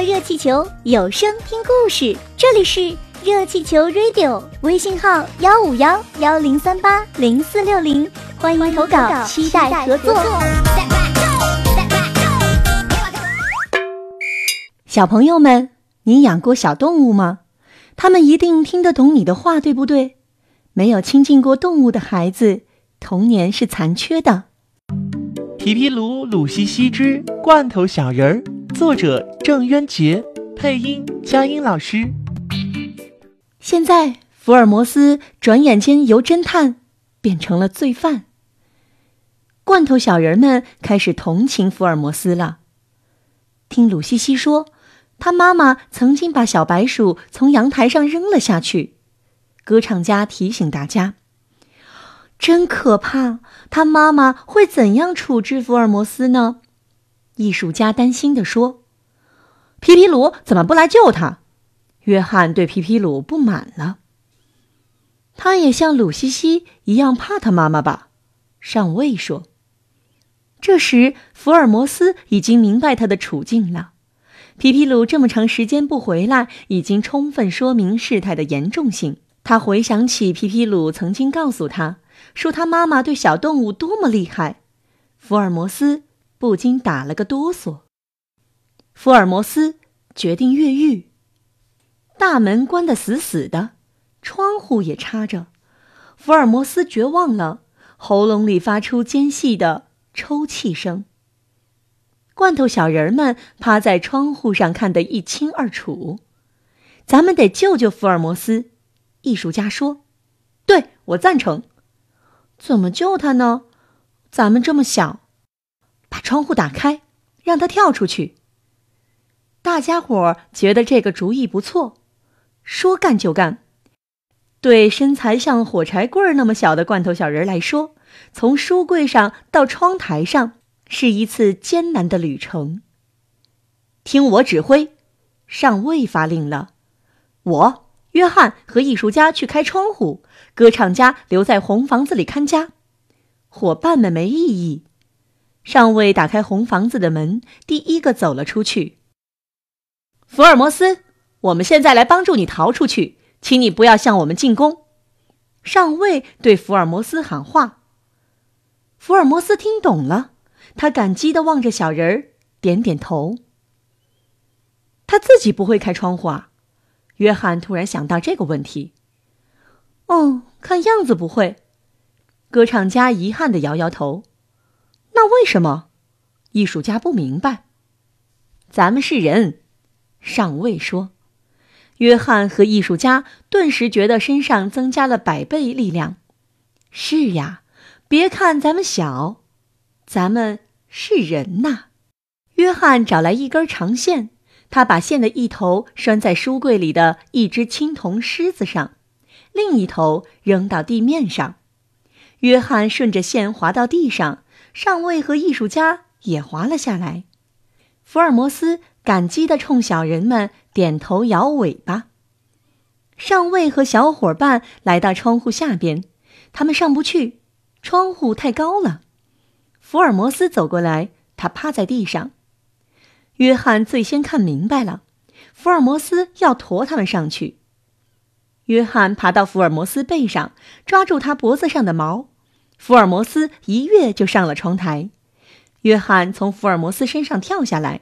坐热气球，有声听故事。这里是热气球 Radio，微信号幺五幺幺零三八零四六零，欢迎投稿，期待合作。小朋友们，你养过小动物吗？他们一定听得懂你的话，对不对？没有亲近过动物的孩子，童年是残缺的。皮皮鲁、鲁西西之罐头小人儿。作者郑渊洁，配音佳音老师。现在，福尔摩斯转眼间由侦探变成了罪犯。罐头小人们开始同情福尔摩斯了。听鲁西西说，他妈妈曾经把小白鼠从阳台上扔了下去。歌唱家提醒大家：“真可怕！他妈妈会怎样处置福尔摩斯呢？”艺术家担心地说：“皮皮鲁怎么不来救他？”约翰对皮皮鲁不满了。他也像鲁西西一样怕他妈妈吧？上尉说。这时，福尔摩斯已经明白他的处境了。皮皮鲁这么长时间不回来，已经充分说明事态的严重性。他回想起皮皮鲁曾经告诉他说，他妈妈对小动物多么厉害。福尔摩斯。不禁打了个哆嗦。福尔摩斯决定越狱，大门关得死死的，窗户也插着。福尔摩斯绝望了，喉咙里发出尖细的抽泣声。罐头小人们趴在窗户上看得一清二楚。咱们得救救福尔摩斯，艺术家说：“对我赞成。”怎么救他呢？咱们这么小。把窗户打开，让他跳出去。大家伙觉得这个主意不错，说干就干。对身材像火柴棍那么小的罐头小人来说，从书柜上到窗台上是一次艰难的旅程。听我指挥，上尉发令了。我、约翰和艺术家去开窗户，歌唱家留在红房子里看家。伙伴们没异议。上尉打开红房子的门，第一个走了出去。福尔摩斯，我们现在来帮助你逃出去，请你不要向我们进攻。上尉对福尔摩斯喊话。福尔摩斯听懂了，他感激的望着小人儿，点点头。他自己不会开窗户啊？约翰突然想到这个问题。哦，看样子不会。歌唱家遗憾的摇摇头。那为什么？艺术家不明白。咱们是人，上尉说。约翰和艺术家顿时觉得身上增加了百倍力量。是呀，别看咱们小，咱们是人呐。约翰找来一根长线，他把线的一头拴在书柜里的一只青铜狮子上，另一头扔到地面上。约翰顺着线滑到地上。上尉和艺术家也滑了下来，福尔摩斯感激地冲小人们点头摇尾巴。上尉和小伙伴来到窗户下边，他们上不去，窗户太高了。福尔摩斯走过来，他趴在地上。约翰最先看明白了，福尔摩斯要驮他们上去。约翰爬到福尔摩斯背上，抓住他脖子上的毛。福尔摩斯一跃就上了窗台，约翰从福尔摩斯身上跳下来，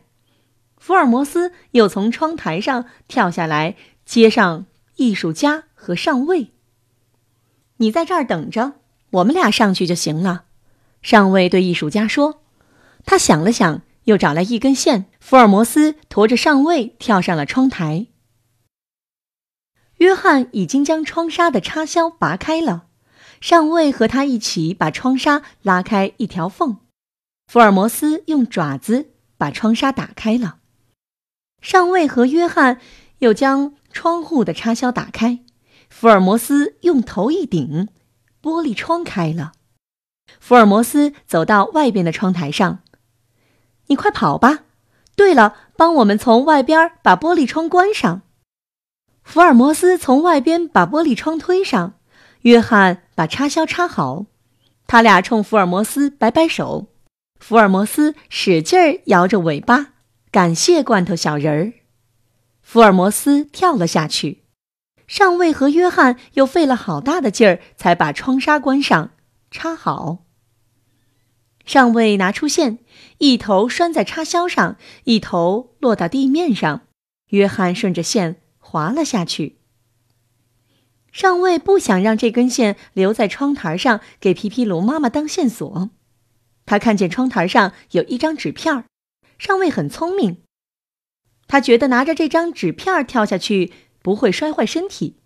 福尔摩斯又从窗台上跳下来，接上艺术家和上尉。你在这儿等着，我们俩上去就行了。上尉对艺术家说。他想了想，又找来一根线。福尔摩斯驮着上尉跳上了窗台。约翰已经将窗纱的插销拔开了。上尉和他一起把窗纱拉开一条缝，福尔摩斯用爪子把窗纱打开了。上尉和约翰又将窗户的插销打开，福尔摩斯用头一顶，玻璃窗开了。福尔摩斯走到外边的窗台上，“你快跑吧！对了，帮我们从外边把玻璃窗关上。”福尔摩斯从外边把玻璃窗推上。约翰把插销插好，他俩冲福尔摩斯摆摆手。福尔摩斯使劲摇着尾巴，感谢罐头小人儿。福尔摩斯跳了下去。上尉和约翰又费了好大的劲儿，才把窗纱关上、插好。上尉拿出线，一头拴在插销上，一头落到地面上。约翰顺着线滑了下去。上尉不想让这根线留在窗台上，给皮皮鲁妈妈当线索。他看见窗台上有一张纸片儿，上尉很聪明，他觉得拿着这张纸片跳下去。不会摔坏身体。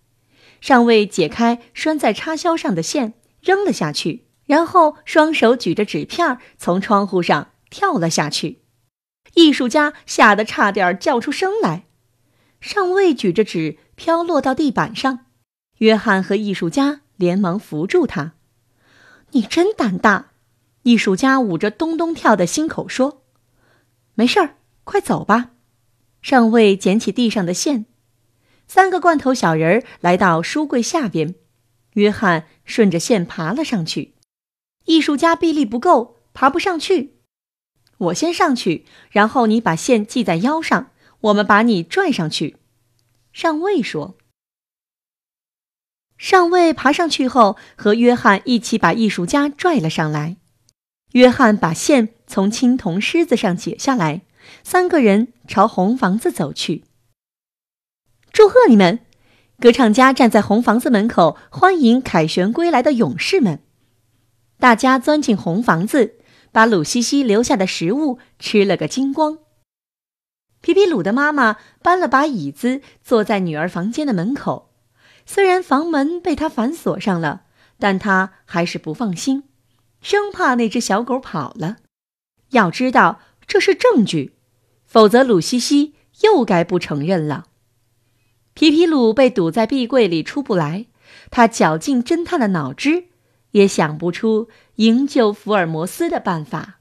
上尉解开拴在插销上的线，扔了下去，然后双手举着纸片从窗户上跳了下去。艺术家吓得差点叫出声来。上尉举着纸飘落到地板上，约翰和艺术家连忙扶住他。“你真胆大！”艺术家捂着咚咚跳的心口说。“没事儿，快走吧。”上尉捡起地上的线。三个罐头小人儿来到书柜下边，约翰顺着线爬了上去。艺术家臂力不够，爬不上去。我先上去，然后你把线系在腰上，我们把你拽上去。上尉说。上尉爬上去后，和约翰一起把艺术家拽了上来。约翰把线从青铜狮子上解下来，三个人朝红房子走去。祝贺你们！歌唱家站在红房子门口，欢迎凯旋归来的勇士们。大家钻进红房子，把鲁西西留下的食物吃了个精光。皮皮鲁的妈妈搬了把椅子，坐在女儿房间的门口。虽然房门被他反锁上了，但他还是不放心，生怕那只小狗跑了。要知道这是证据，否则鲁西西又该不承认了。皮皮鲁被堵在壁柜里出不来，他绞尽侦探的脑汁，也想不出营救福尔摩斯的办法。